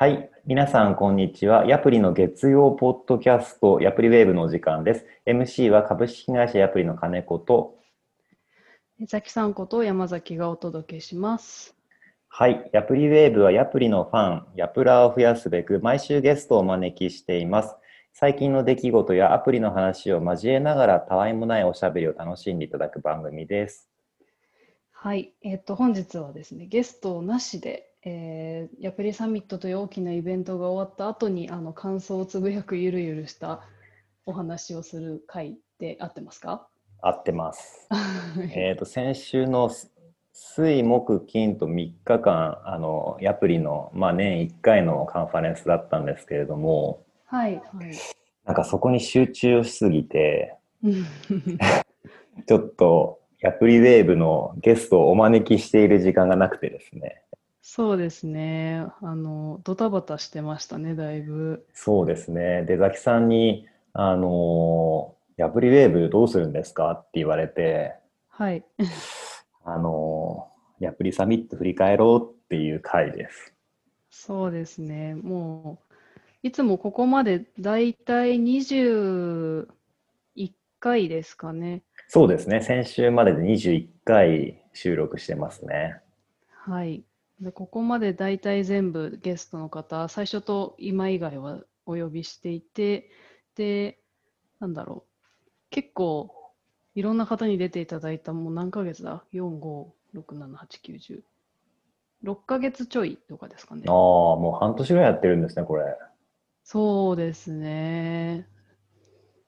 はい。皆さん、こんにちは。ヤプリの月曜ポッドキャスト、ヤプリウェーブのお時間です。MC は株式会社ヤプリの金子と、江崎さんこと山崎がお届けします。はい。ヤプリウェーブはヤプリのファン、ヤプラーを増やすべく、毎週ゲストをお招きしています。最近の出来事やアプリの話を交えながら、たわいもないおしゃべりを楽しんでいただく番組です。はい、えっと本日はですねゲストなしで、えー、ヤプリサミットという大きなイベントが終わった後にあの感想をつぶやくゆるゆるしたお話をする回で合ってますか？合ってます。えっと、先週の水木金と3日間あのヤプリの、まあ、年1回のカンファレンスだったんですけれどもはいはい。なんかそこに集中しすぎてうん ちょっとヤプリウェーブのゲストをお招きしている時間がなくてですねそうですね。あのドタバタしてましたねだいぶ。そうですね出崎さんにあの「ヤプリウェーブどうするんですか?」って言われてはい。あのヤプリサミット振り返ろうっていう回です。そうですね。もういつもここまでだいたい21回ですかね。そうですね。先週までで21回収録してますね。はい。で、ここまで大体全部ゲストの方、最初と今以外はお呼びしていて、で、なんだろう。結構、いろんな方に出ていただいた、もう何ヶ月だ ?4、5、6、7、8、9、10。6ヶ月ちょいとかですかねああ、。もう半年ぐらいやってるんですね、これ。そうですね。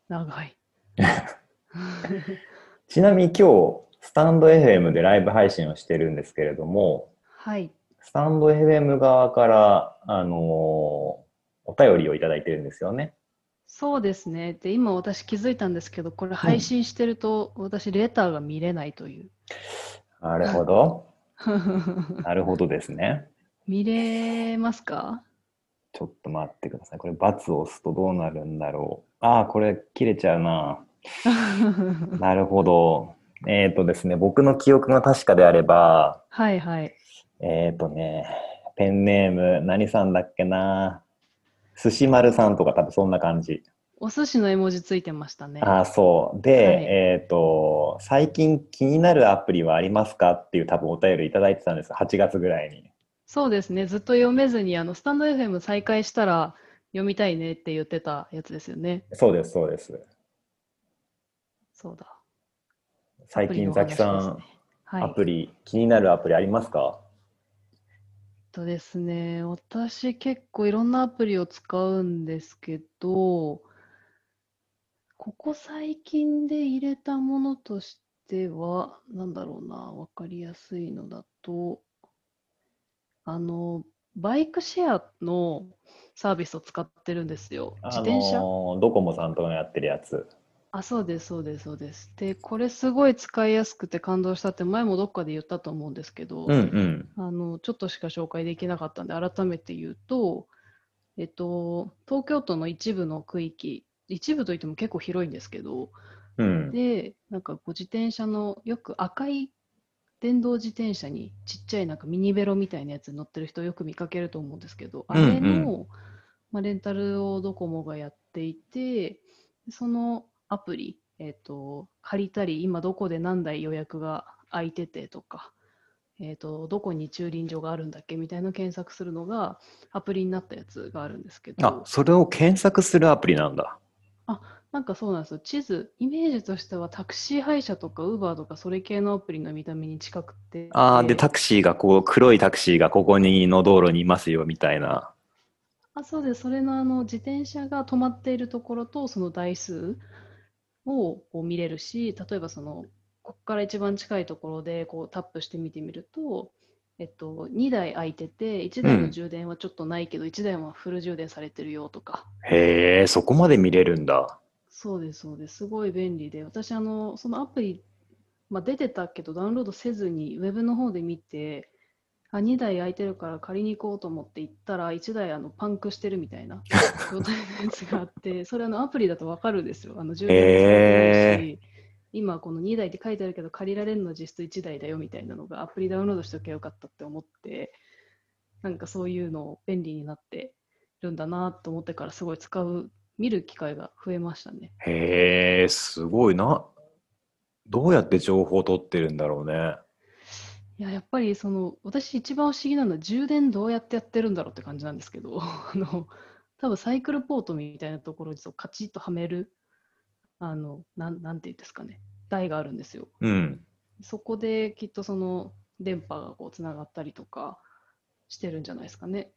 長い。ちなみに今日、スタンド FM でライブ配信をしてるんですけれども、はい。スタンド FM 側から、あのーお便りをいただいてるんですよね。そうですね。で、今私気づいたんですけど、これ配信してると、私レターが見れないという。なるほど。なるほどですね。見れますか？ちょっと待ってください。これ、×を押すとどうなるんだろう。ああ、これ、切れちゃうな。なるほど。えっ、とですね、僕の記憶が確かであれば、はいはい。えっ、とね、ペンネーム、何さんだっけな？寿司丸さんとか多分そんな感じ。お寿司の絵文字ついてましたね。ああ、そう。で、はいえっ、と、最近気になるアプリはありますかっていう多分お便りいただいてたんです。8月ぐらいに。そうですね。ずっと読めずに、あの、スタンド FM 再開したら読みたいねって言ってたやつですよね。そうです、そうです。そうだ。最近、ザキさん、はい。アプリ、気になるアプリありますか？とですね、私結構いろんなアプリを使うんですけど、ここ最近で入れたものとしては、なんだろうな、わかりやすいのだと、あの、バイクシェアのサービスを使ってるんですよ。自転車？あのードコモさんとやってるやつ。あ、そうです、そうです、そうです。で、これすごい使いやすくて感動したって前もどっかで言ったと思うんですけど、うんうん。あの、ちょっとしか紹介できなかったんで、改めて言うと、えっと、東京都の一部の区域、一部といっても結構広いんですけど、うん。で、なんかこう自転車の、よく赤い電動自転車にちっちゃいなんかミニベロみたいなやつに乗ってる人よく見かけると思うんですけど、あうんうんれの、まあ、レンタルをドコモがやっていて、そのアプリ、えっと、借りたり、今どこで何台予約が空いててとか、えっと、どこに駐輪場があるんだっけみたいなの検索するのがアプリになったやつがあるんですけあど、、それを検索するアプリなんだ。なんかそうなんですよ。地図、イメージとしてはタクシー配車とかウーバーとかそれ系のアプリの見た目に近くて。ああ、で、タクシーがこう、黒いタクシーがここにの道路にいますよ、みたいな。あ、そうです。それのあの自転車が止まっているところとその台数をこう見れるし、例えばその、ここから一番近いところでこうタップして見てみると、えっと、2台空いてて、1台の充電はちょっとないけど、1台はフル充電されてるよとか。へえ、そこまで見れるんだ。そうです、そうです。すごい便利で、私、あの、そのアプリ、まあ、出てたけど、ダウンロードせずに、ウェブの方で見て、あ、2台空いてるから借りに行こうと思って行ったら、1台あのパンクしてるみたいな 状態のやつがあって、それあのアプリだとわかるんですよ。あの充電もされてないし、今この2台って書いてあるけど、借りられるのは実質1台だよみたいなのが、アプリダウンロードしておけばよかったって思って、なんかそういうの便利になってるんだなと思ってからすごい使う、見る機会が増えましたね。へえ、すごいな。どうやって情報を取ってるんだろうね。いや、やっぱりその、私一番不思議なのは充電どうやってやってるんだろうって感じなんですけど、あの、多分サイクルポートみたいなところにそうカチッとはめる、あの、なん、なんていうんですかね、台があるんですよ。うん。そこできっとその電波がこうつながったりとかしてるんじゃないですかね。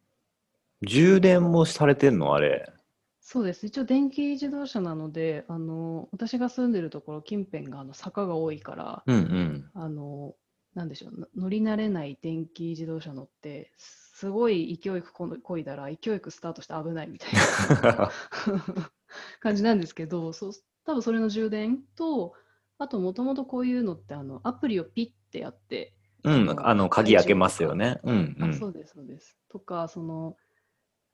充電もされてんの？あれ。そうです。一応電気自動車なので、あの、私が住んでるところ近辺があの坂が多いから、うんうん。あの、なんでしょう、の乗り慣れない電気自動車乗って、すこい勢いよくこいだら、勢いよくスタートして危ないみたいな 感じなんですけど、そう、多分それの充電と、あともともとこういうのって、あの、アプリをピッてやって、うん、あの、鍵開けますよね。うんうあ、ん。そうです、そうです。とか、その、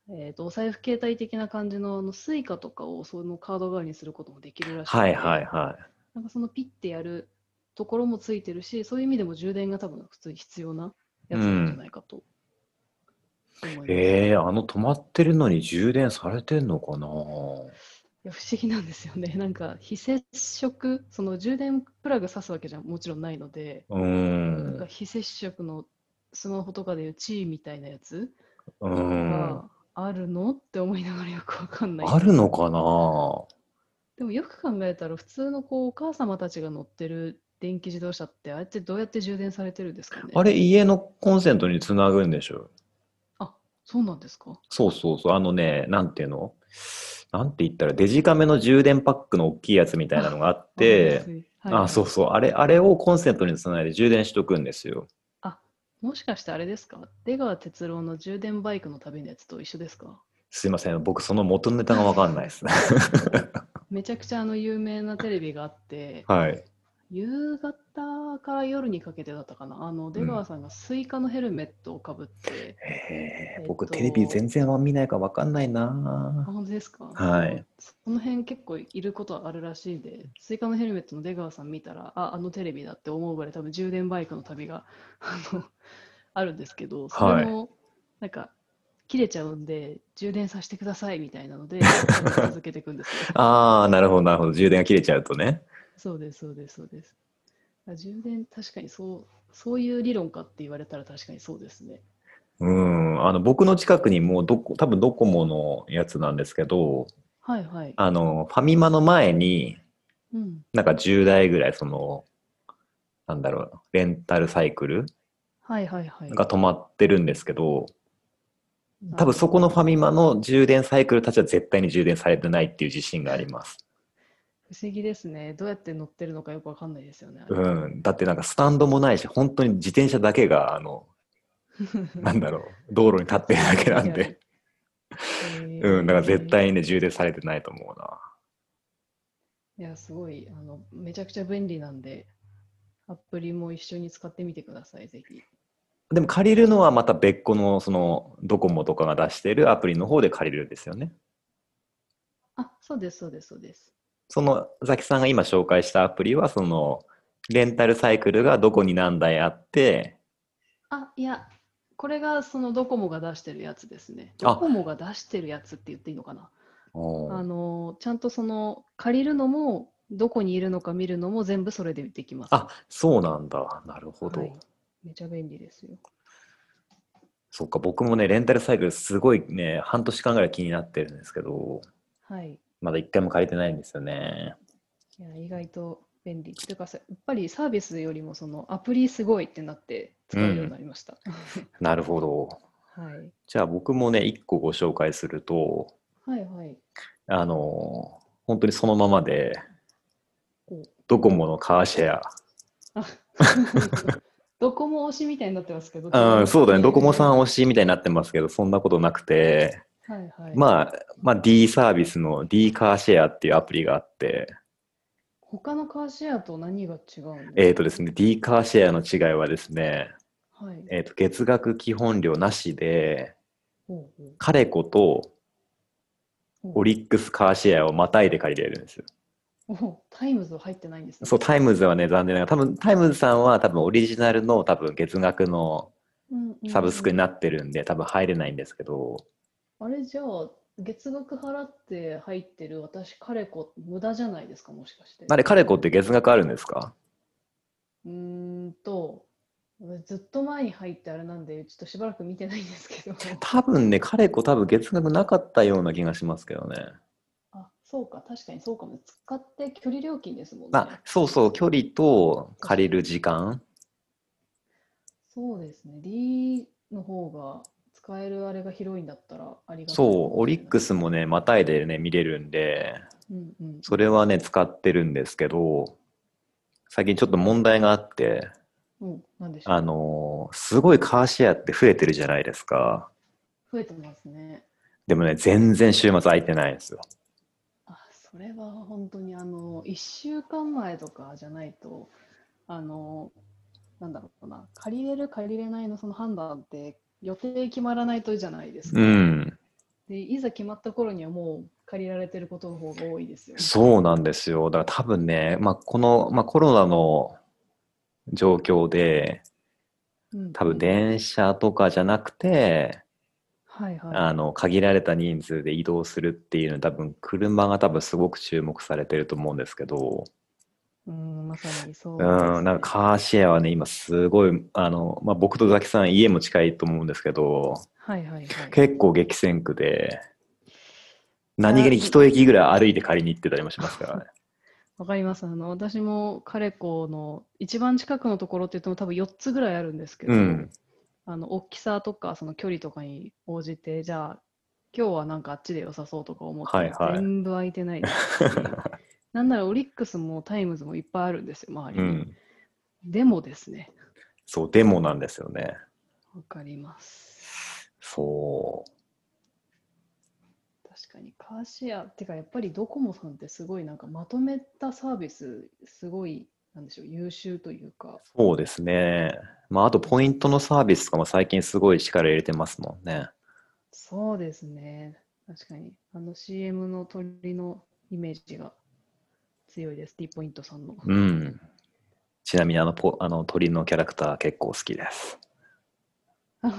えっと、お財布携帯的な感じの、あの、 Suicaとかをそのカード代わりにすることもできるらしくて、はいはいはなんかそのピッてやるところもついてるし、そういう意味でも充電が多分普通に必要なやつなんじゃないかと思います。い。ええ、あの止まってるのに充電されてんのかな？いや不思議なんですよね。なんか非接触、その充電プラグ挿すわけじゃもちろんないので、うーなん。非接触のスマホとかでいうチーみたいなやつうーん。があるのって思いながらよくわかんない。あるのかな？でもよく考えたら普通のこうお母様たちが乗ってる電気自動車ってあれってどうやって充電されてるんですかね？あれ、家のコンセントにつなぐんでしょあ、そうなんですか？そうそうそう。あのね、なんていうの？なんて言ったら、デジカメの充電パックの大きいやつみたいなのがあって、あ、そうう。そう。あれ、あれをコンセントにつないで充電しとくんですよ。もしかしてあれですか？出川哲朗の充電バイクの旅のやつと一緒ですか？すいません。僕、その元ネタがわかんないですね。めちゃくちゃあの有名なテレビがあって、はい。夕方から夜にかけてだったかな。あの出川さんがスイカのヘルメットをかぶって、へえ、え僕、テレビ全然見ないからわかんないあ、な。本当ですか？はい。その辺結構いることはあるらしいんで、スイカのヘルメットの出川さん見たら、あ、あのテレビだって思うぐらい多分充電バイクの旅が あるんですけど、それもなんか切れちゃうんで充電させてくださいみたいなので 続けていくんですよ。ああ、なるほど、なるほど。充電が切れちゃうとね。そうです、そうです、そうです。あ充電確かにそう、そういう理論かって言われたら確かにそうですね。うん。あの、僕の近くにもうどこ、多分ドコモのやつなんですけど、はいはい。あの、ファミマの前に、うん。なんか10台ぐらい、その、なんだろう、レンタルサイクルはいはいはい。が止まってるんですけど、多分そこのファミマの充電サイクルたちは絶対に充電されてないっていう自信があります。不思議ですね。どうやって乗ってるのかよくわかんないですよね。うん。だってなんかスタンドもないし、本当に自転車だけが、あの、なんだろう、道路に立ってるだけなんで。うん。だから絶対にね、充電されてないと思うな。いや、すごい、あの、めちゃくちゃ便利なんで、アプリも一緒に使ってみてください、ぜひ。でも借りるのはまた別個の、その、ドコモとかが出してるアプリの方で借りるんですよね。あ、そうです、そうです、そうです。その、ザキさんが今紹介したアプリは、その、レンタルサイクルがどこに何台あって、あ、いや、これがそのドコモが出してるやつですね。あドコモが出してるやつって言っていいのかな。あの、ちゃんとその、借りるのも、どこにいるのか見るのも全部それでできます。あ、そうなんだ。なるほど。はいめちゃ便利ですよ。そっか、僕もね、レンタルサイクルすごいね、半年間ぐらい気になってるんですけど、はい。まだ一回も借りてないんですよね。いや、意外と便利。というかさ、やっぱりサービスよりもそのアプリすごいってなって使うようになりました。なるほど。はい。じゃあ僕もね、一個ご紹介すると、はいはい。あのー本当にそのままでお、ドコモのカーシェア。あ ドコモ推しみたいになってますけど。うん、そうだね、ドコモさんは推しみたいになってますけど、そんなことなくて、いはい。まあ、まあ D サービスの D カーシェアっていうアプリがあって、他のカーシェアと何が違うんですか？えっ、とですね、D カーシェアの違いはですね、はい。えっ、と、月額基本料なしで、ほうほうカレコとオリックスカーシェアをまたいで借りれるんですよ。おタイムズは入ってないんですね。そう、タイムズはね、残念ながら、多分タイムズさんは多分オリジナルの多分月額のうんうんサブスクにうんなってるんで、多分入れないんですけど、あれじゃあ、月額払って入ってる私、カレコ、無駄じゃないですか、もしかして。あれ、カレコって月額あるんですか？うーんと、ずっと前に入ってあれなんで、ちょっとしばらく見てないんですけど。多分ね、カレコ多分月額なかったような気がしますけどね。あ、そうか、確かにそうかも。使って距離料金ですもんね。あ、そうそう、距離と借りる時間。そうですね。D の方が使えるあれが広いんだったらありがたいそう、オリックス。スもね、またいでね、見れるんで、うんうん。それはね、使ってるんですけど、最近ちょっと問題があって、うん、なんでしょう。あのーすごいカーシェアって増えてるじゃないですか。増えてますね。でもね、全然週末空いてないんですよ。あ、それは本当にあの、1週間前とかじゃないと、あの、なんだろうな、借りれる、借りれないのその判断って予定決まらないとじゃないですか。うん。で、いざ決まった頃にはもう借りられてることの方が多いですよね。そうなんですよ。だから多分ね、まあ、この、まあ、コロナの状況で、うん多分電車とかじゃなくて、はいはい。あの、限られた人数で移動するっていうのは多分車が多分すごく注目されてると思うんですけど、うん、まさにそうねん、なんかカーシェアはね、今すごい、あの、まあ、僕とザキさん家も近いと思うんですけど、はいはいはい。結構激戦区で、何気に一駅ぐらい歩いて借りに行ってたりもしますからね。わかります。あの、私もカレコの一番近くのところって言っても多分4つぐらいあるんですけど、うん。あの、大きさとかその距離とかに応じて、じゃあ、今日はなんかあっちで良さそうとか思ってもはいはい全部空いてないですし、なんならオリックスもタイムズもいっぱいあるんですよ、周りに。うん。でもですね、そう、でもなんですよね。わかります。そ確かにカーシェア、ってかやっぱりドコモさんってすごいなんかまとめたサービス、すごい、なんでしょう、優秀というか、う。そうですね。まあ、あとポイントのサービスとかも最近すごい力入れてますもんね。そうですね。確かに。あの CM の鳥のイメージが強いです。T ポイントさんの。うん。ちなみにあのポ、あの鳥のキャラクター結構好きです。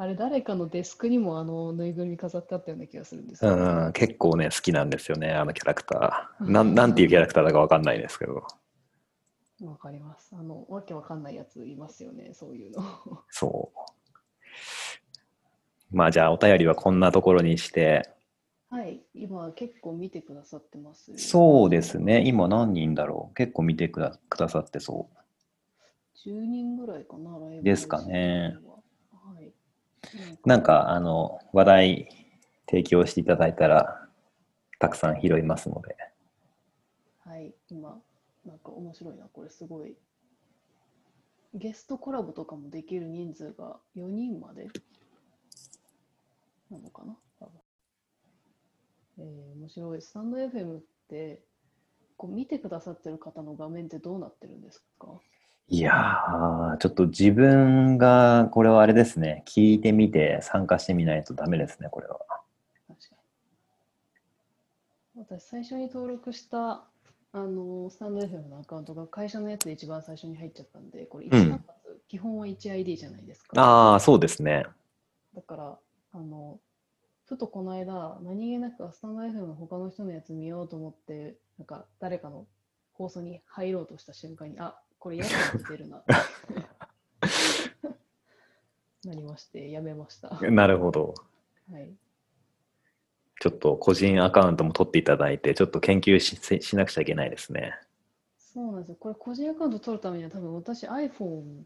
あれ、誰かのデスクにもあのぬいぐるみ飾ってあったような気がするんですけど、うん、結構ね、好きなんですよね、あのキャラクター。なん、なんていうキャラクターだかわかんないですけど。わかります。あの、わけわかんないやついますよね、そういうの。そう。まあじゃあお便りはこんなところにして。はい、今結構見てくださってます。そうですね。今何人だろう。結構見てくだくださってそ10人ぐらいかな、ライブですかねは。はい。う。なんかあの話題提供していただいたらたくさん拾いますので。はい、今、なんか面白いな、これすごい。ゲストコラボとかもできる人数が4人までなのかな？えー、面白い。スタンド FM って、こう見てくださってる方の画面ってどうなってるんですか？いやー、ちょっと自分がこれはあれですね。聞いてみて参加してみないとダメですね、これは。確かに。私、最初に登録した、あのスタンド FM のアカウントが会社のやつで一番最初に入っちゃったんで、これ一うん基本は 1ID じゃないですか。ああ、そうですね。だから、あの、ふとこの間、何気なくスタンド FM の他の人のやつ見ようと思って、なんか誰かの放送に入ろうとした瞬間に、あ、これやつ見てるな。なりまして、やめました。はなるほど。い。ちょっと個人アカウントも取っていただいて、ちょっと研究しししなくちゃいけないですね。そうなんですよ。これ個人アカウント取るためには多分私 iPhone、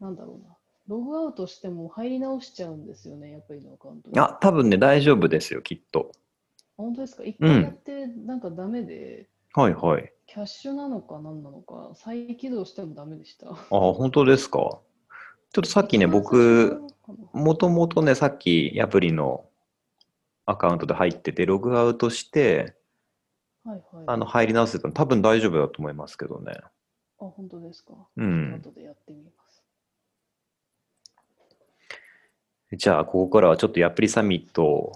なんだろうな。ログアウトしても入り直しちゃうんですよね、やっぱりのアカウントに。あ、多分ね、大丈夫ですよ、きっと。本当ですか？一うん回やってなんかダメで、はいはい。キャッシュなのか何なのか、再起動してもダメでした。あ、本当ですか？ちょっとさっきね、僕、もともとね、さっきアプリのアカウントで入ってて、ログアウトして、はいはい。あの、入り直せたの多分大丈夫だと思いますけどね。あ、本当ですか？うん。後でやってみます。じゃあ、ここからはちょっとアプリサミットを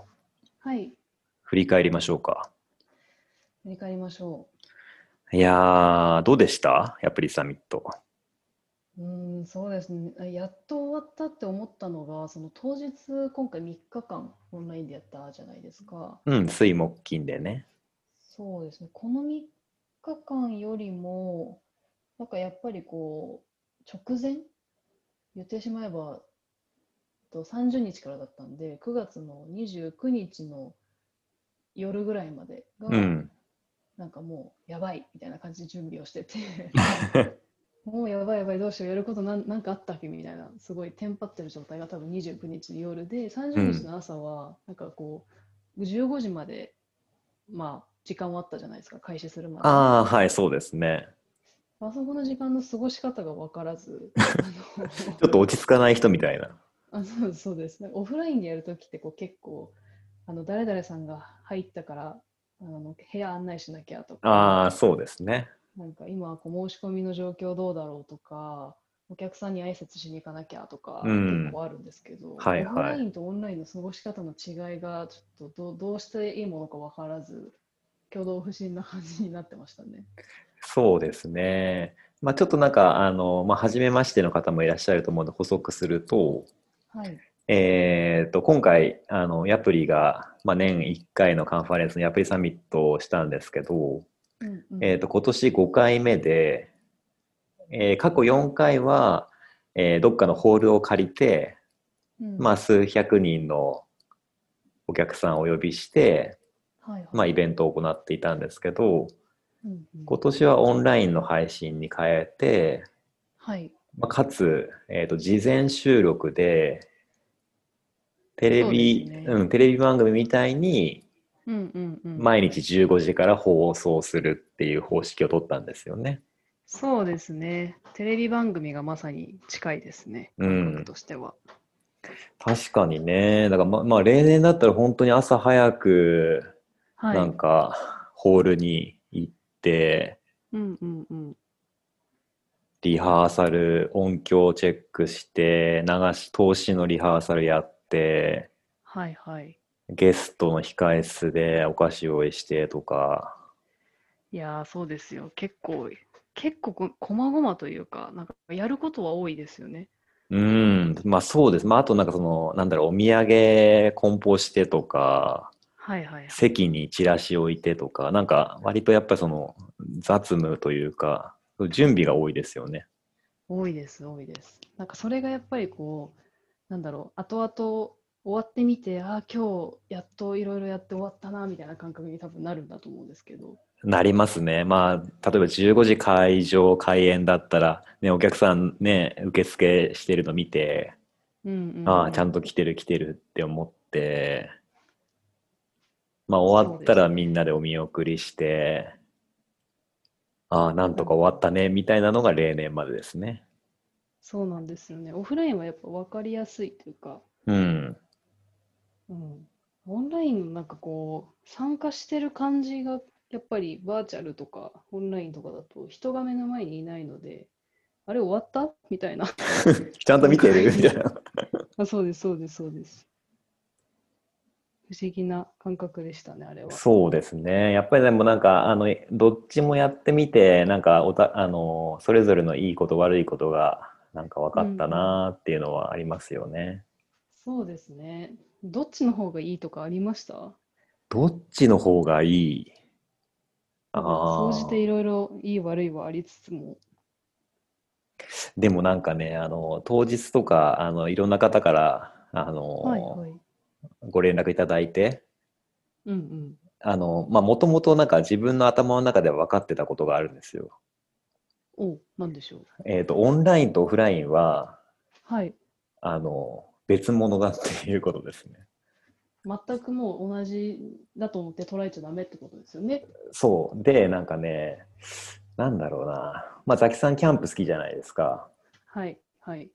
はい。振り返りましょうか。振り返りましょいやー、どうでした？アプリサミット。う。うん、そうですね。あやっと終わったって思ったのが、その当日、今回3日間オンラインでやったじゃないですか。うん、水木金でね。そうですね。この3日間よりも、なんかやっぱりこう、直前？言ってしまえば、と30日からだったんで、9月の29日の夜ぐらいまでが、うん。なんかもうやばいみたいな感じで準備をしてて、もうやばいやばいどうしようやることなんなんかあったっけみたいな、すごいテンパってる状態が多分29日の夜で、30日の朝は、なんかこう、15時まで、まあ、時間はあったじゃないですか、開始するまで。ああ、はい、そうですね。あそこの時間の過ごし方が分からず、ちょっと落ち着かない人みたいな。あそうそうです。なんかオフラインでやるときってこう結構、あの誰々さんが入ったからあの部屋案内しなきゃとか、ああ、そうですね。なんか今こう申し込みの状況どうだろうとか、お客さんに挨拶しに行かなきゃとか、うん結構あるんですけど、はいはいオフラインとオンラインの過ごし方の違いがちょっとどうどうしていいものか分からず、挙動不審な感じになってましたね。そうですね。まあ、ちょっとなんか、あの、まあ、初めましての方もいらっしゃると思うので補足すると、はい。えー、と今回あのヤプリが、まあ、年1回のカンファレンスのヤプリサミットをしたんですけど、うんうんえー、と今年5回目で、えー過去4回は、えーどっかのホールを借りて、うんまあ、数百人のお客さんをお呼びして、はいはいまあ、イベントを行っていたんですけどうんうん今年はオンラインの配信に変えて、はい。まあ、かつ、えー、と事前収録でテレビそうねうん、テレビ番組みたいにうんうんうん。毎日15時から放送するっていう方式を取ったんですよね。そうですね。テレビ番組がまさに近いですね。うんとしては。確かにね。だからままあ例年だったら本当に朝早くはい。なんかホールに行ってうんうんうん。リハーサル音響チェックして流し通しのリハーサルやってはいはい。ゲストの控え室でお菓子用意してとかいやー、そうですよ。結構、結構こ、こまごまというか、なんかやることは多いですよね。うんまあそうです。まああとなんかそのなんだろうお土産梱包してとかはいはいはい。席にチラシ置いてとかなんか割とやっぱりその雑務というか準備が多いですよね。多いです、多いです。なんかそれがやっぱりこう、なんだろう、後々終わってみて、ああ、今日やっといろいろやって終わったな、みたいな感覚に多分なるんだと思うんですけど。なりますね。まあ、例えば15時会場、開演だったら、ね、お客さんね、受付してるの見て、うんうんうん、ああ、ちゃんと来てる来てるって思って、まあ終わったらみんなでお見送りして、ああ、なんとか終わったね、みたいなのが例年までですね。そうなんですよね。オフラインはやっぱ分かりやすいというか、うん。うん、オンラインのなんかこう、参加してる感じが、やっぱりバーチャルとかオンラインとかだと人が目の前にいないので、あれ終わった？みたいな。ちゃんと見てる？みたいな。あ、そうです、そうです、そうです。不思議な感覚でしたね、あれは。そうですね。やっぱりでもなんか、あの、どっちもやってみて、なんかおた、あの、それぞれのいいこと悪いことが、なんか分かったなっていうのはありますよね。そうですね。どっちの方がいいとかありました？どっちの方がいい？あ総じてあ。いろいろいい悪いはありつつも。でもなんかね、あの、当日とか、あの、いろんな方から、あの、はいはい。ご連絡いただいて、うんうん。あの、まあ、もともとなんか自分の頭の中では分かってたことがあるんですよ。お、なんでしょう？えっと、オンラインとオフラインは、はい。あの、別物だっていうことですね。全くもう同じだと思って捉えちゃダメってことですよね。そう。で、なんかね、なんだろうな。まあ、ザキさんキャンプ好きじゃないですか。はい。はい。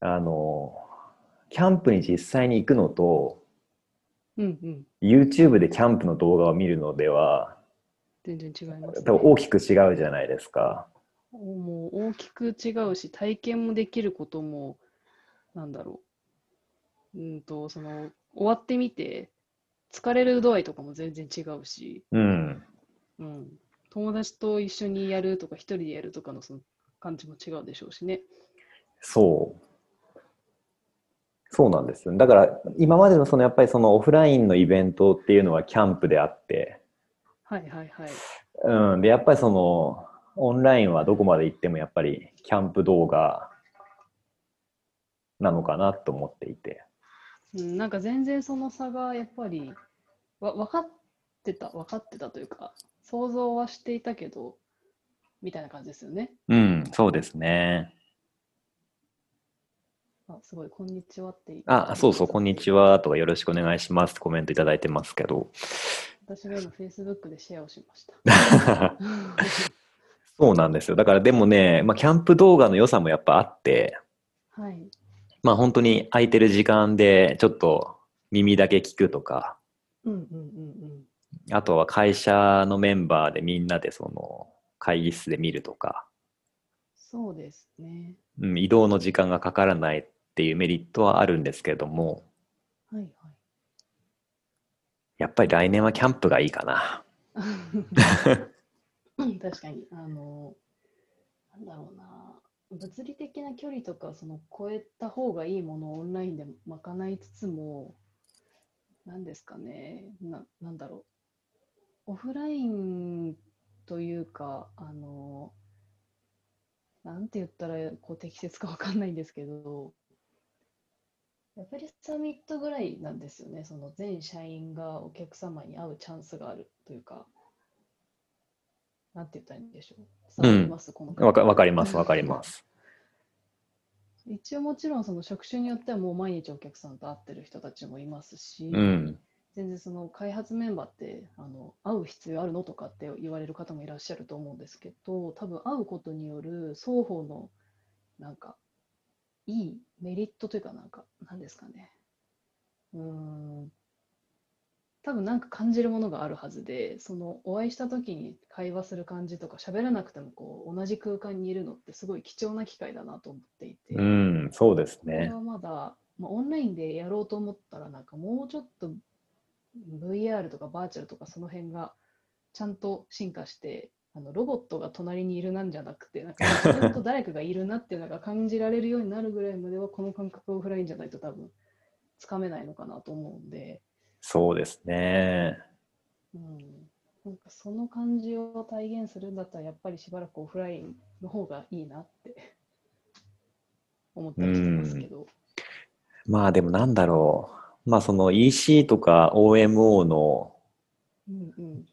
あの、キャンプに実際に行くのと、うんうん。YouTube でキャンプの動画を見るのでは、全然違います、多分大きく違うじゃないですか。もう大きく違うし、体験もできることも、なんだろう。うんと、その、終わってみて、疲れる度合いとかも全然違うし、うん。うん。友達と一緒にやるとか、一人でやるとかの、その、感じも違うでしょうしね。そう。そうなんですよ。だから今までのそのやっぱりそのオフラインのイベントっていうのはキャンプであって、はいはいはい。うん、でやっぱりそのオンラインはどこまで行ってもやっぱりキャンプ動画なのかなと思っていて。うん、なんか全然その差がやっぱりわ分かってた分かってたというか想像はしていたけどみたいな感じですよね。うん、そうですね。あすごい、こんにちはってあ、そうそう、こんにちはとかよろしくお願いしますってコメントいただいてますけど。私が今 Facebook でシェアをしました。そうなんですよ。だからでもね、まあ、キャンプ動画の良さもやっぱあって、はい。まあ本当に空いてる時間でちょっと耳だけ聞くとか、うんうんうんあとは会社のメンバーでみんなでその会議室で見るとか、そうですね。うん、移動の時間がかからないっていうメリットはあるんですけども、はいはい。やっぱり来年はキャンプがいいかな。確かに、あの、なんだろうな、物理的な距離とか、その超えた方がいいものをオンラインで賄いつつも、なんですかね、な、なんだろう、オフラインというか、あの、なんて言ったらこう適切かわかんないんですけど、やっぱりサミットぐらいなんですよね、その全社員がお客様に会うチャンスがあるというか、なんて言ったらいいんでしょう。伝わります、このわかわかります、わかります。一応もちろんその職種によってはもう毎日お客さんと会ってる人たちもいますし、うん。全然その開発メンバーってあの会う必要あるのとかって言われる方もいらっしゃると思うんですけど、多分会うことによる双方のなんかいいメリットというかなんかなんですかね。うーん。多分なんか感じるものがあるはずで、そのお会いした時に会話する感じとか喋らなくてもこう同じ空間にいるのってすごい貴重な機会だなと思っていて。うん、そうですね。これはまだ、まあ、オンラインでやろうと思ったら、なんかもうちょっと VR とかバーチャルとかその辺がちゃんと進化して、あのロボットが隣にいるなんじゃなくて、なんか自分と誰かがいるなっていうのが感じられるようになるぐらいまでは、この感覚オフラインじゃないと多分つかめないのかなと思うんで、そうですね。うん、なんかその感じを体現するんだったら、やっぱりしばらくオフラインの方がいいなって 思ったりしてますけど。まあでもなんだろう。まあその EC とか OMO のうんうん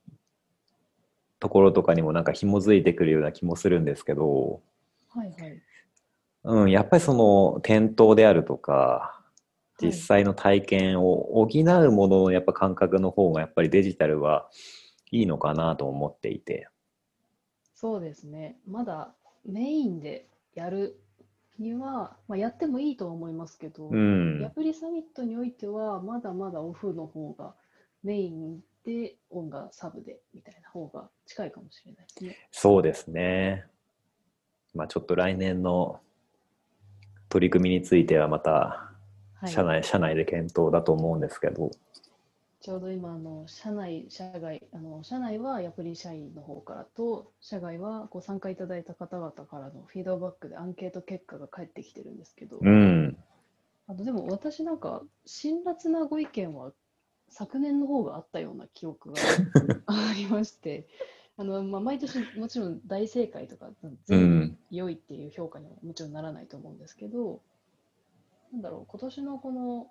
ところとかにもなんか紐づいてくるような気もするんですけど、はいはい。うん、やっぱりその店頭であるとか、はい実際の体験を補うもののやっぱ感覚の方がやっぱりデジタルはいいのかなと思っていて。そうですね。まだメインでやるには、まあ、やってもいいとは思いますけど、うんヤ。プリサミットにおいては、まだまだオフの方がメインでオンがサブでみたいな方が近いかもしれないですね。そうですね。まあちょっと来年の取り組みについてはまたはい、社内、社内で検討だと思うんですけど。ちょうど今あの、社内、社外、あの社内はヤプリ社員の方からと、社外はご参加いただいた方々からのフィードバックでアンケート結果が返ってきてるんですけど、うん。あのでも私なんか辛辣なご意見は昨年の方があったような記憶がありましてあの、まあ、毎年もちろん大正解とか。良いっていう評価にはもちろんならないと思うんですけどなんだろう今年のこの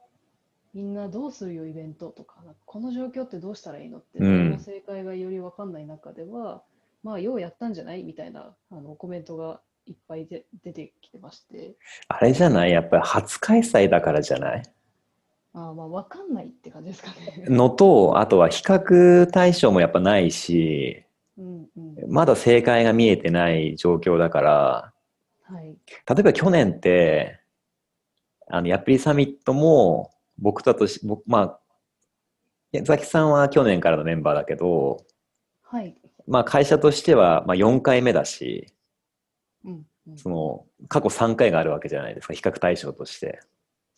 みんなどうするよイベントとかこの状況ってどうしたらいいのって正解がより分かんない中では、まあようやったんじゃない？みたいなあのコメントがいっぱいで出てきてまして。あれじゃない？やっぱり初開催だからじゃない？あーまあ分かんないって感じですかね。のと、あとは比較対象もやっぱないし、うんうんまだ正解が見えてない状況だから、はい。例えば去年って、あの、ヤプリサミットも僕だとし、僕、まあ、矢崎さんは去年からのメンバーだけど、はい。まあ会社としてはまあ4回目だし、うんうん、その過去3回があるわけじゃないですか、比較対象として。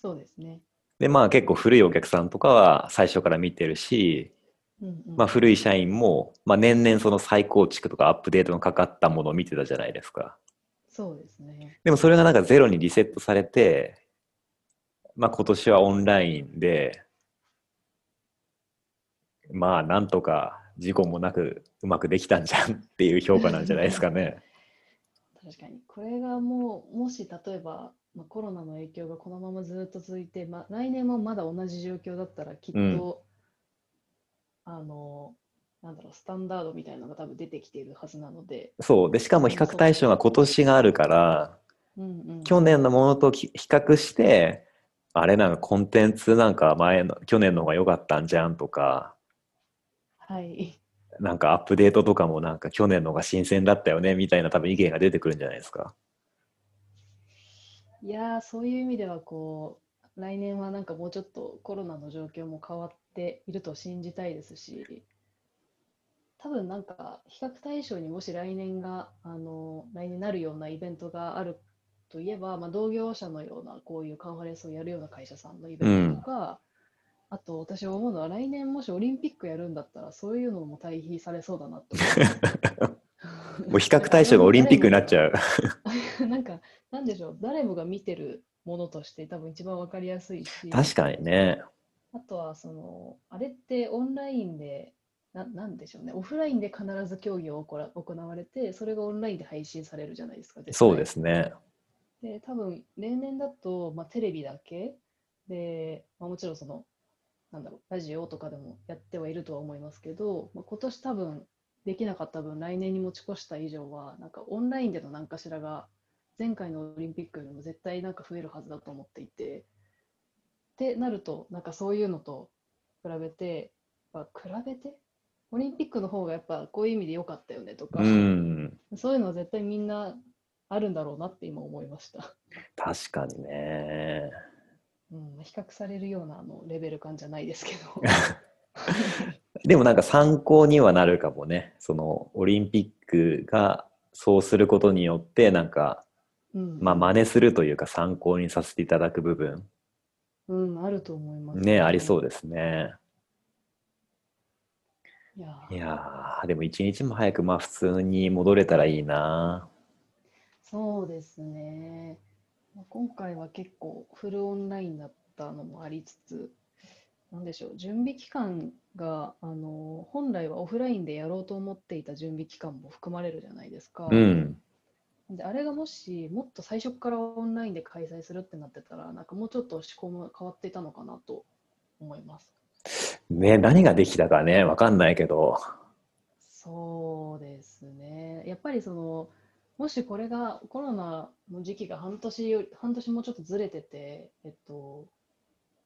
そうですね。で、まあ結構古いお客さんとかは最初から見てるし、まあ古い社員も、まあ年々その再構築とかアップデートのかかったものを見てたじゃないですか。そうですね。でもそれがなんかゼロにリセットされて、まあ今年はオンラインで、まあなんとか事故もなくうまくできたんじゃんっていう評価なんじゃないですかね。確かに。これがもう、もし例えば、まあ、コロナの影響がこのままずっと続いて、まあ、来年もまだ同じ状況だったら、きっと、うんあの、なんだろう、スタンダードみたいなのが多分出てきているはずなので、そう。で、しかも比較対象が今年があるから、うんうん、去年のものとき比較して、あれなんかコンテンツなんか前の、去年の方が良かったんじゃんとか、はい。なんかアップデートとかもなんか去年の方が新鮮だったよねみたいな多分意見が出てくるんじゃないですか。いやー、そういう意味では、こう、来年はなんかもうちょっとコロナの状況も変わっていると信じたいですし、多分なんか、比較対象にもし来年が、あの、来年なるようなイベントがあるといえば、まあ、同業者のような、こういうカンファレンスをやるような会社さんのイベントとか、あと私思うのは、来年もしオリンピックやるんだったら、そういうのも対比されそうだなと。もう比較対象がオリンピックになっちゃう。なんか、なんでしょう、誰もが見てるものとして多分一番わかりやすいし、確かにね。あとはその、あれってオンラインで、ななんでしょうね、オフラインで必ず競技を行行われて、それがオンラインで配信されるじゃないですか、そうですね。で、多分例年だと、まあ、テレビだけ。で、まあ、もちろんその、なんだろう、ラジオとかでもやってはいるとは思いますけど、まあ、今年多分できなかった分、来年に持ち越した以上は、なんかオンラインでの何かしらが、前回のオリンピックよりも絶対なんか増えるはずだと思っていて、ってなると、なんかそういうのと比べて、まあ、比べて？オリンピックの方がやっぱこういう意味で良かったよねとか、うん。そういうのは絶対みんなあるんだろうなって今思いました。確かにね。うん、比較されるようなあのレベル感じゃないですけど。でもなんか参考にはなるかもね。そのオリンピックがそうすることによってなんか、うん、まあ真似するというか参考にさせていただく部分うん、あると思います。ね、ありそうですね。いやーいやー、でも一日も早くまあ普通に戻れたらいいな。そうですね。まあ今回は結構フルオンラインだったのもありつつ、なんでしょう、準備期間が、あの、本来はオフラインでやろうと思っていた準備期間も含まれるじゃないですか。うん。で、あれがもし、もっと最初からオンラインで開催するってなってたら、なんかもうちょっと思考も変わっていたのかなと思います。ね、何ができたかね、わかんないけど。そうですね。やっぱりその、もしこれがコロナの時期が半年より、半年もうちょっとずれてて、えっと、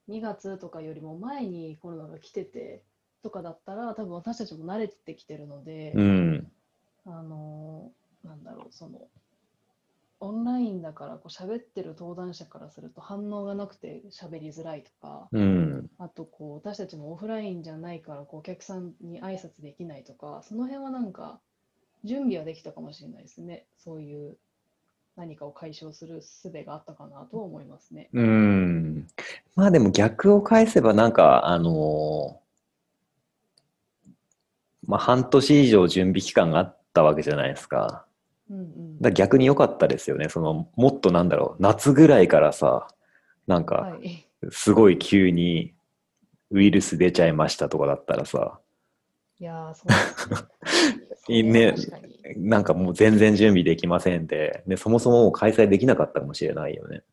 2月とかよりも前にコロナが来ててとかだったら、多分私たちも慣れてきてるので、うん。あの、なんだろう、その、オンラインだからこう喋ってる登壇者からすると反応がなくて喋りづらいとか、うん。あとこう私たちもオフラインじゃないからこうお客さんに挨拶できないとか、その辺はなんか準備はできたかもしれないですね。そういう何かを解消する術があったかなとは思いますね。うん。まあでも逆を返せばなんか、あのーまあ半年以上準備期間があったわけじゃないですか。うんうん。だ逆に良かったですよね。その、もっとなんだろう、夏ぐらいからさ、なんか、はい。すごい急にウイルス出ちゃいましたとかだったらさ、いやー、そうね。ね。なんかもう全然準備できませんで、でそもそも開催できなかったかもしれないよね。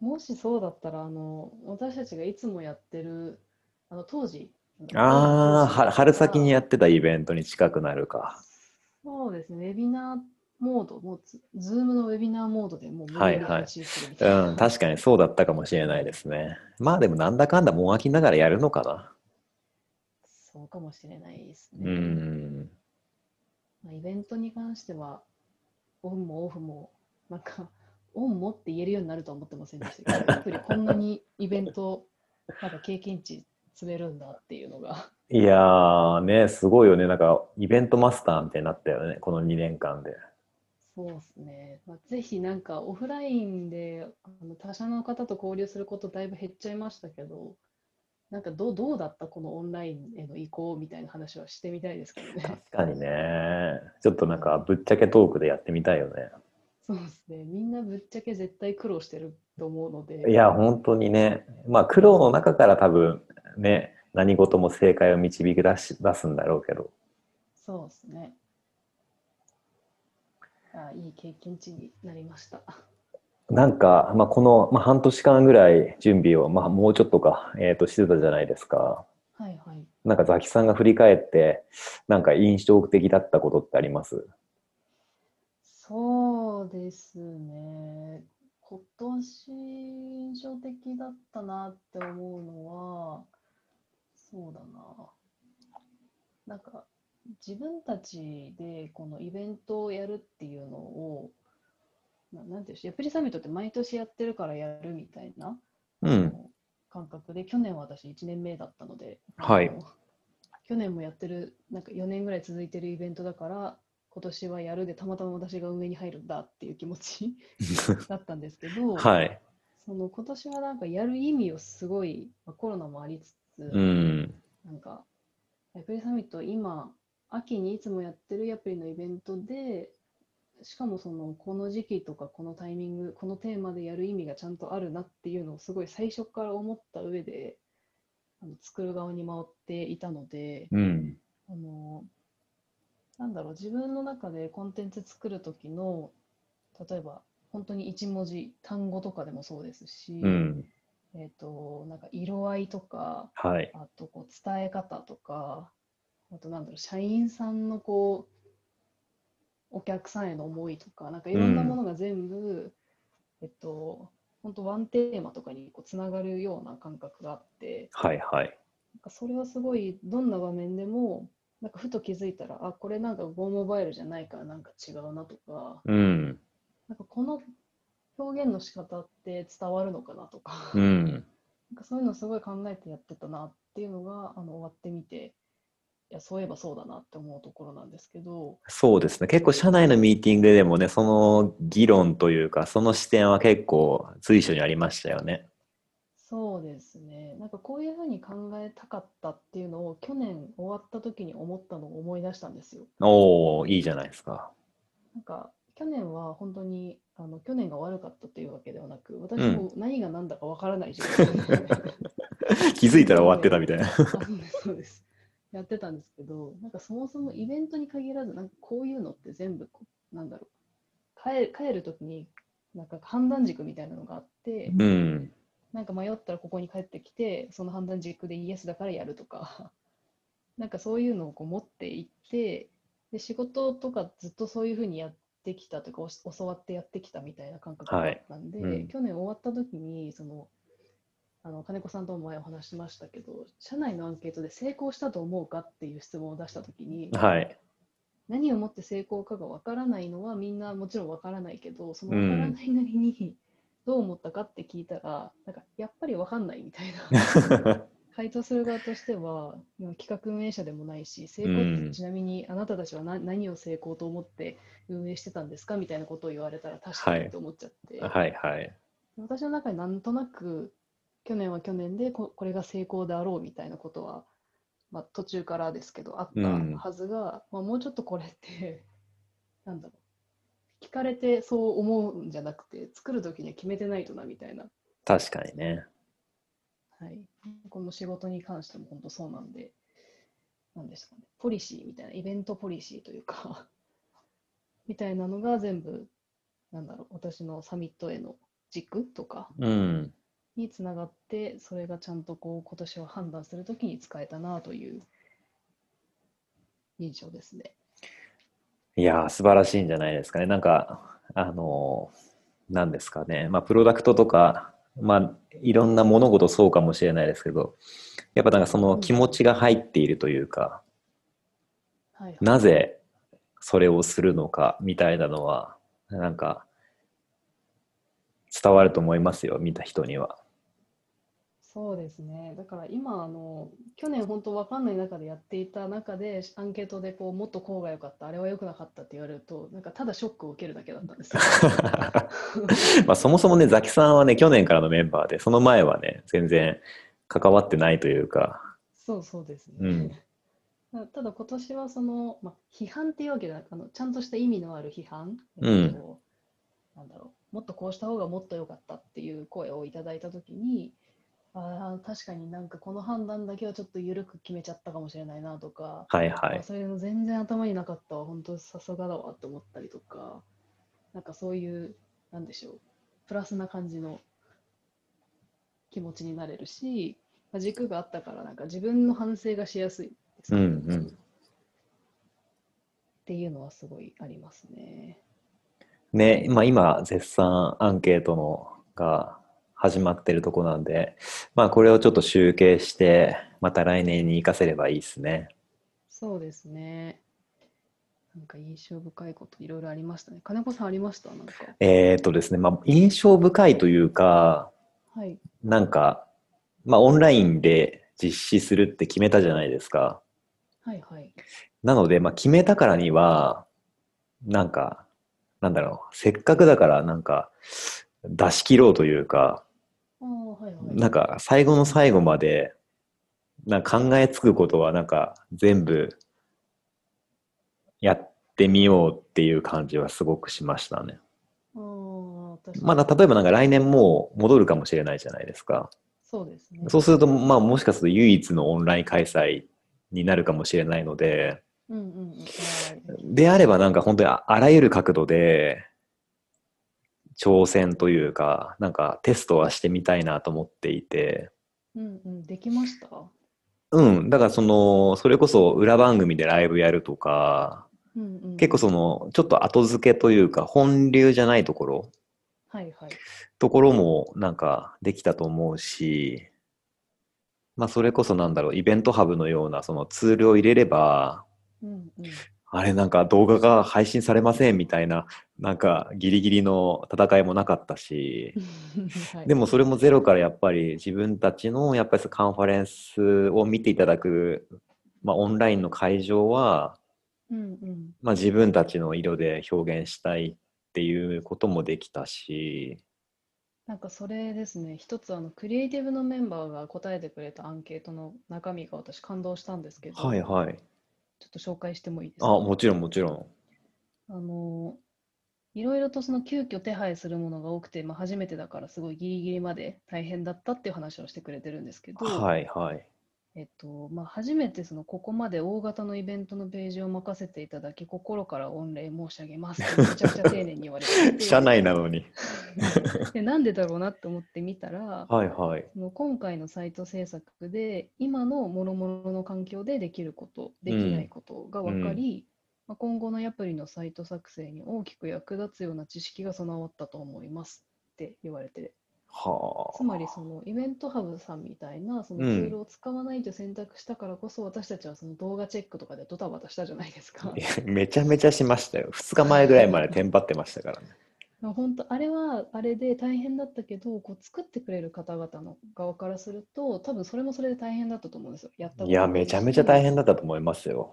もしそうだったら、あの、私たちがいつもやってる、あの、当時、ああ、は春先にやってたイベントに近くなるか。そうですね、ウェビナーモード、もうズ、ズームのウェビナーモードでもうはいはい。うん、確かにそうだったかもしれないですね。まあでもなんだかんだもがきながらやるのかな。そうかもしれないですうね。ん。まあ、イベントに関しては、オンもオフも、なんか、オンもって言えるようになるとは思ってませんでしたけど、やっぱりこんなにイベント、なんか経験値積めるんだっていうのが。いやーね、すごいよね。なんかイベントマスターみたいになったよね。この2年間で。そうですね。まあ、ぜひなんかオフラインであの他社の方と交流することだいぶ減っちゃいましたけど、なんかどう、どうだった？このオンラインへの移行みたいな話はしてみたいですけどね。確かにね。ちょっとなんかぶっちゃけトークでやってみたいよね。そうですね。みんなぶっちゃけ絶対苦労してると思うので。いや、本当にね、まあ苦労の中から多分ね、何事も正解を導き出し出すんだろうけど。そうですね。あいい経験値になりました。なんか、まあ、この、まあ、半年間ぐらい準備を、まあ、もうちょっとか、えー、としてたじゃないですか。はいはい。なんかザキさんが振り返って、なんか印象的だったことってあります？そうですね。今年印象的だったなって思うのは、そうだな。なんか自分たちでこのイベントをやるっていうのを、ななんていうしょう、ヤプリサミットって毎年やってるからやるみたいな、うん。感覚で、去年は私1年目だったので、はい去年もやってる、なんか4年ぐらい続いてるイベントだから、今年はやるで、たまたま私が運営に入るんだっていう気持ち だったんですけど、はい。その今年はなんかやる意味をすごい、まあコロナもありつつ、うん。なんか、ヤプリサミット、今、秋にいつもやってるヤプリのイベントで、しかもその、この時期とかこのタイミング、このテーマでやる意味がちゃんとあるなっていうのをすごい最初から思った上で、あの作る側に回っていたので、うん。あの、なんだろう、自分の中でコンテンツ作る時の、例えば、本当に一文字、単語とかでもそうですし、うん。えっと、なんか色合いとか、はい。あとこう伝え方とか、あとなんだろう、社員さんのこう、お客さんへの思いとか、なんかいろんなものが全部、えっと、本当ワンテーマとかにこうつながるような感覚があって、はい。はい。なんかそれはすごい、どんな場面でも、なんかふと気づいたら、あ、これなんか Go モバイルじゃないからなんか違うなとか、うん。なんかこの表現の仕方って伝わるのかなとか、うん。なんかそういうのすごい考えてやってたなっていうのがあの終わってみて、いや、そういえばそうだなって思うところなんですけど、そうですね。結構社内のミーティングでもね、その議論というか、その視点は結構随所にありましたよね。そうですね、なんかこういうふうに考えたかったっていうのを去年終わった時に思ったのを思い出したんですよ。おおいいじゃないですか。なんか去年は本当にあの去年が悪かったというわけではなく、私うんも何が何だかわからない状態で、気づいたら終わってたみたいな。そうです。やってたんですけど、なんかそもそもイベントに限らず、なんかこういうのって全部こう、なんだろう、帰帰るときに、なんか判断軸みたいなのがあって、うん。なんか迷ったらここに帰ってきて、その判断軸でイエスだからやるとか、なんかそういうのをこう持っていって、で仕事とかずっとそういうふうにやってきたとか、教わってやってきたみたいな感覚があったんで、はい。うん。去年終わった時に、その、あの金子さんとも前お話ししましたけど、社内のアンケートで成功したと思うかっていう質問を出した時に、はい。何をもって成功かがわからないのはみんなもちろんわからないけど、そのわからないなりにどう思ったかって聞いたら、なんかやっぱりわかんないみたいな。回答する側としては、まあ企画運営者でもないし、成功ってちなみにあなたたちは何何を成功と思って運営してたんですかみたいなことを言われたら確かにと思っちゃって、はい。はい。私の中になんとなく去年は去年でここれが成功であろうみたいなことは、まあ、途中からですけどあったうん。はずが、まあ、もうちょっとこれって なんだろう。聞かれてそう思うんじゃなくて作る時には決めてないとなみたいな、確かにね。はい、この仕事に関しても本当そうなんでなんですかね。ポリシーみたいなイベントポリシーというか みたいなのが全部なんだろう私のサミットへの軸とかうん。につながって、それがちゃんとこう今年は判断するときに使えたなという印象ですね。いやー、素晴らしいんじゃないですかね。なんか、あのー、なんですかね。まあ、プロダクトとか、まあ、いろんな物事そうかもしれないですけど、やっぱなんかその気持ちが入っているというか、はいはい、なぜそれをするのかみたいなのは、なんか、伝わると思いますよ、見た人には。そうですね。だから今あの去年本当わかんない中でやっていた中でアンケートでこうもっとこうが良かった、あれは良くなかったって言われるとなんかただショックを受けるだけだったんですよ。まあそもそもね、ザキさんはね、去年からのメンバーで、その前はね、全然関わってないというか、そうそうですね。うんた ただ今年はその、まあ、批判っていうわけではなくあのちゃんとした意味のある批判、うんとなんだろう、もっとこうした方がもっと良かったっていう声をいただいたときに、ああ、確かになんかこの判断だけはちょっと緩く決めちゃったかもしれないなとか、はいはい。あそれの全然頭になかったわ、本当さすがだわって思ったりとか、なんかそういう、なんでしょう、プラスな感じの気持ちになれるし、まあ軸があったから、なんか自分の反省がしやすいですね。うんうん。っていうのはすごいありますね。ね、まあ今絶賛アンケートのが始まってるとこなんで、まあこれをちょっと集計して、また来年に活かせればいいですね。そうですね。なんか印象深いこといろいろありましたね。金子さんありました？なんか。えーっとですね、まあ印象深いというか、はい。なんか、まあオンラインで実施するって決めたじゃないですか。はいはい。なので、まあ決めたからには、なんか、なんだろう、せっかくだからなんか出し切ろうというか。なんか最後の最後までなんか考えつくことはなんか全部やってみようっていう感じはすごくしましたね。まあ例えばなんか来年もう戻るかもしれないじゃないですか。そうですね。そうするとまあもしかすると唯一のオンライン開催になるかもしれないので、うんうんであればなんか本当にああらゆる角度で挑戦というか、なんかテストはしてみたいなと思っていて、うんうん。できました？うん、だからその、それこそ裏番組でライブやるとか、うんうん。結構その、ちょっと後付けというか、本流じゃないところ、はいはい。ところもなんかできたと思うし、まあそれこそなんだろう、イベントハブのようなそのツールを入れれば、うんうん。あれなんか動画が配信されませんみたいな、なんかギリギリの戦いもなかったし、はい、でもそれもゼロからやっぱり自分たちのやっぱりカンファレンスを見ていただく、まあ、オンラインの会場は、うんうん。まあ、自分たちの色で表現したいっていうこともできたし、なんかそれですね、一つあのクリエイティブのメンバーが答えてくれたアンケートの中身が私感動したんですけど、はいはい。ちょっと紹介してもいいですあ、かもちろんもちろん。あの、いろいろとその急遽手配するものが多くて、まあ、初めてだからすごいギリギリまで大変だったっていう話をしてくれてるんですけど、はいはい。えっと、まあ、初めてそのここまで大型のイベントのページを任せていただき、心から御礼申し上げますってめちゃくちゃ丁寧に言われて社内なのに。で、なんでだろうなって思ってみたら、はいはい。その今回のサイト制作で今の諸々の環境でできること、できないことが分かり、まあ、今後のアプリのサイト作成に大きく役立つような知識が備わったと思いますって言われて、はあ。つまりそのイベントハブさんみたいなそのうんツールを使わないと選択したからこそ、私たちはその動画チェックとかでドタバタしたじゃないですか。いやめちゃめちゃしましたよ。2日前ぐらいまでテンパってましたからね。まあ本当あれはあれで大変だったけどこう作ってくれる方々の側からすると多分それもそれで大変だったと思うんですよ。やったいや、めちゃめちゃ大変しだったと思いますよ。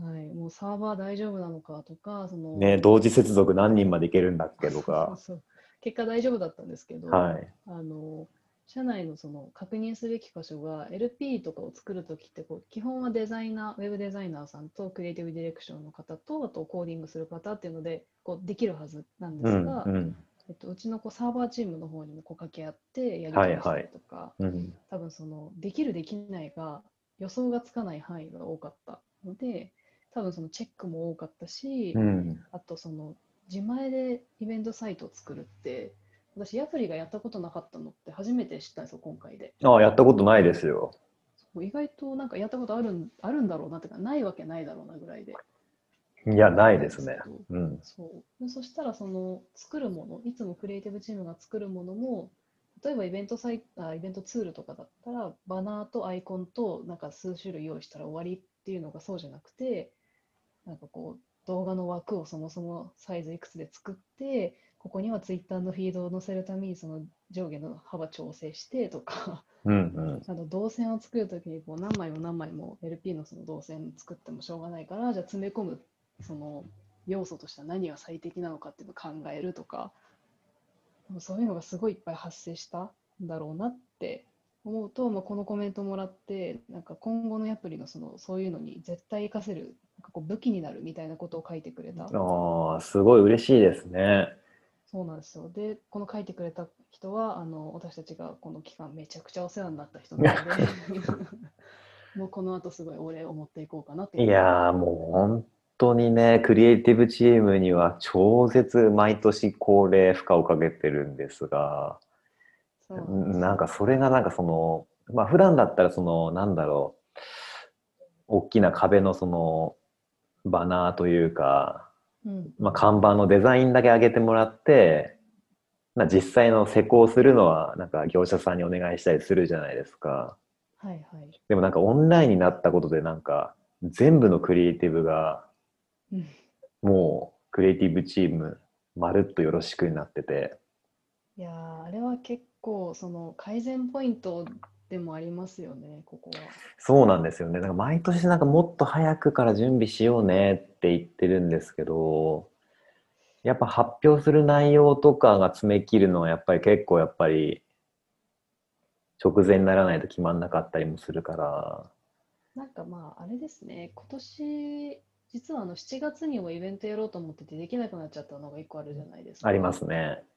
はい、もうサーバー大丈夫なのかとかその、ね、同時接続何人までいけるんだっけとそうか。そう結果大丈夫だったんですけど、はい。あの社内のその確認すべき箇所が LP とかを作るときってこう基本はデザイナー、ウェブデザイナーさんとクリエイティブディレクションの方とあとコーディングする方っていうのでこうできるはずなんでうんすが、うんえっと、うちのこうサーバーチームの方にもこう掛け合ってやり取りしたりとか、うん。多分そのできるできないが予想がつかない範囲が多かったので多分そのチェックも多かったし、うん。あとその自前でイベントサイトを作るって私ヤプリがやったことなかったのって初めて知ったんですよ今回でああ、やったことないですよ。意外となんかやったことあるんあるんだろうなっていうかないわけないだろうなぐらいでいや、ないですねうん。そうでそしたらその作るものいつもクリエイティブチームが作るものも例えばイベントサイあイベントツールとかだったらバナーとアイコンとなんか数種類用意したら終わりっていうのがそうじゃなくてなんかこう動画の枠をそもそもサイズいくつで作ってここにはツイッターのフィードを載せるためにその上下の幅調整してとかうんうん。あと動線を作るときにこう何枚も何枚も LP のその動線作ってもしょうがないからじゃあ詰め込むその要素としては何が最適なのかっていうのを考えるとかそういうのがすごいいっぱい発生したんだろうなって思うと、まあ、このコメントもらってなんか今後のアプリのそのそういうのに絶対活かせるなんかこう武器になるみたいなことを書いてくれた。ああ、すごい嬉しいですね。そうなんですよ。で、この書いてくれた人は、あの私たちがこの期間めちゃくちゃお世話になった人なので、もうこの後すごいお礼を持っていこうかなといやーもう本当にね、クリエイティブチームには超絶毎年恒例負荷をかけてるんですが、なんかそれがなんかその、まあ普段だったらその、なんだろう、大きな壁のそのバナーというか、うんまあ看板のデザインだけ上げてもらって、まあ実際の施工するのはなんか業者さんにお願いしたりするじゃないですか。はいはい。でもなんかオンラインになったことでなんか全部のクリエイティブがうんもうクリエイティブチームまるっとよろしくになってていやーあれは結構その改善ポイントでもありますよね、ここは。そうなんですよねなんか毎年なんかもっと早くから準備しようねって言ってるんですけどやっぱ発表する内容とかが詰め切るのはやっぱり結構やっぱり直前にならないと決まんなかったりもするからなんかまああれですね、今年実はあの7月にもイベントやろうと思っててできなくなっちゃったのが1個あるじゃないですか。ありますねま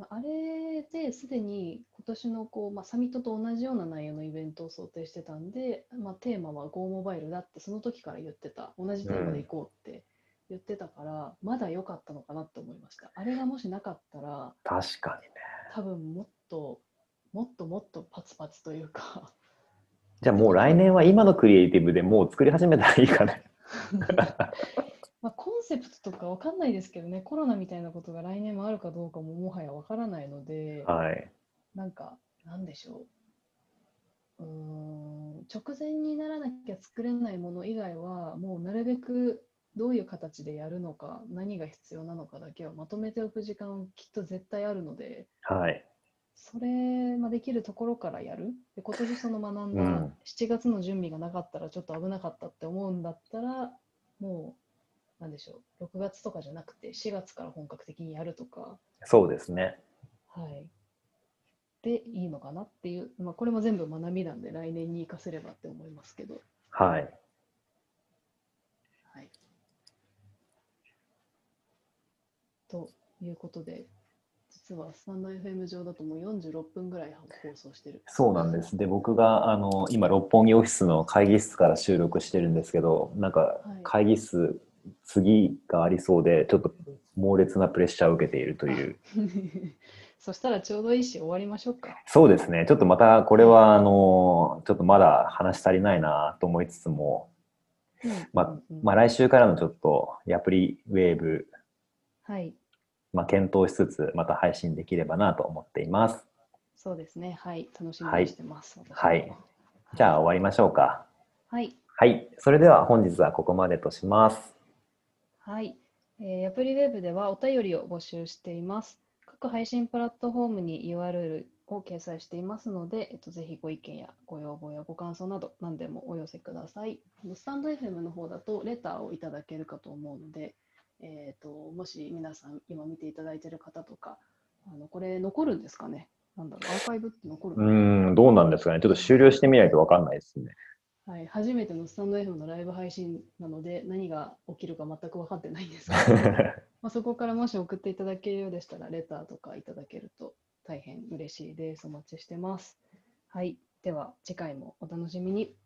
ああれですでに今年のこう、まあ、サミットと同じような内容のイベントを想定してたんで、まあ、テーマは Go モバイルだってその時から言ってた。同じテーマでいこうって言ってたから、まだ良かったのかなって思いました。あれがもしなかったら確かにね。多分もっともっともっとパツパツというか。じゃあもう来年は今のクリエイティブでもう作り始めたらいいかね まあコンセプトとかわかんないですけどねコロナみたいなことが来年もあるかどうかももはやわからないので、はいなんか、なんでしょう。うーん、直前にならなきゃ作れないもの以外は、もうなるべくどういう形でやるのか、何が必要なのかだけをまとめておく時間きっと絶対あるので、はいそれ、まあ、できるところからやる。で今年その学んだうん7月の準備がなかったらちょっと危なかったって思うんだったら、もう、なんでしょう、6月とかじゃなくて4月から本格的にやるとか、そうですねはい。でいいのかなっていう、まあ、これも全部学びなんで来年に生かせればって思いますけど。はいはい。ということで、実はスタンド FM 上だともう46分ぐらい放送してる。そうなんです。で、僕があの今、六本木オフィスの会議室から収録してるんですけど、なんかはい会議室、次がありそうで、ちょっと猛烈なプレッシャーを受けているという。そしたらちょうどいいし終わりましょうか。そうですね。ちょっとまたこれは、あの、ちょっとまだ話し足りないなと思いつつも、まうんうんまあ来週からのちょっとアプリウェーブ、はい、まあ検討しつつ、また配信できればなと思っています。そうですね。はい、楽しみにしてます。私もはい。じゃあ終わりましょうか。はい。はい。それでは本日はここまでとします。はい、えーアプリウェブではお便りを募集しています。各配信プラットフォームに URL を掲載していますので、えっと、ぜひご意見やご要望やご感想など何でもお寄せください。スタンド FM の方だとレターをいただけるかと思うので、えー、ともし皆さん今見ていただいている方とか、あのこれ残るんですかね？なんだろう、アーカイブって残るうん、どうなんですかね。ちょっと終了してみないとわかんないですね。はい、初めてのスタンド FM のライブ配信なので、何が起きるか全く分かってないんですけど、まあ、そこからもし送っていただけるようでしたら、レターとかいただけると大変嬉しいです。お待ちしてます。はい。では、次回もお楽しみに。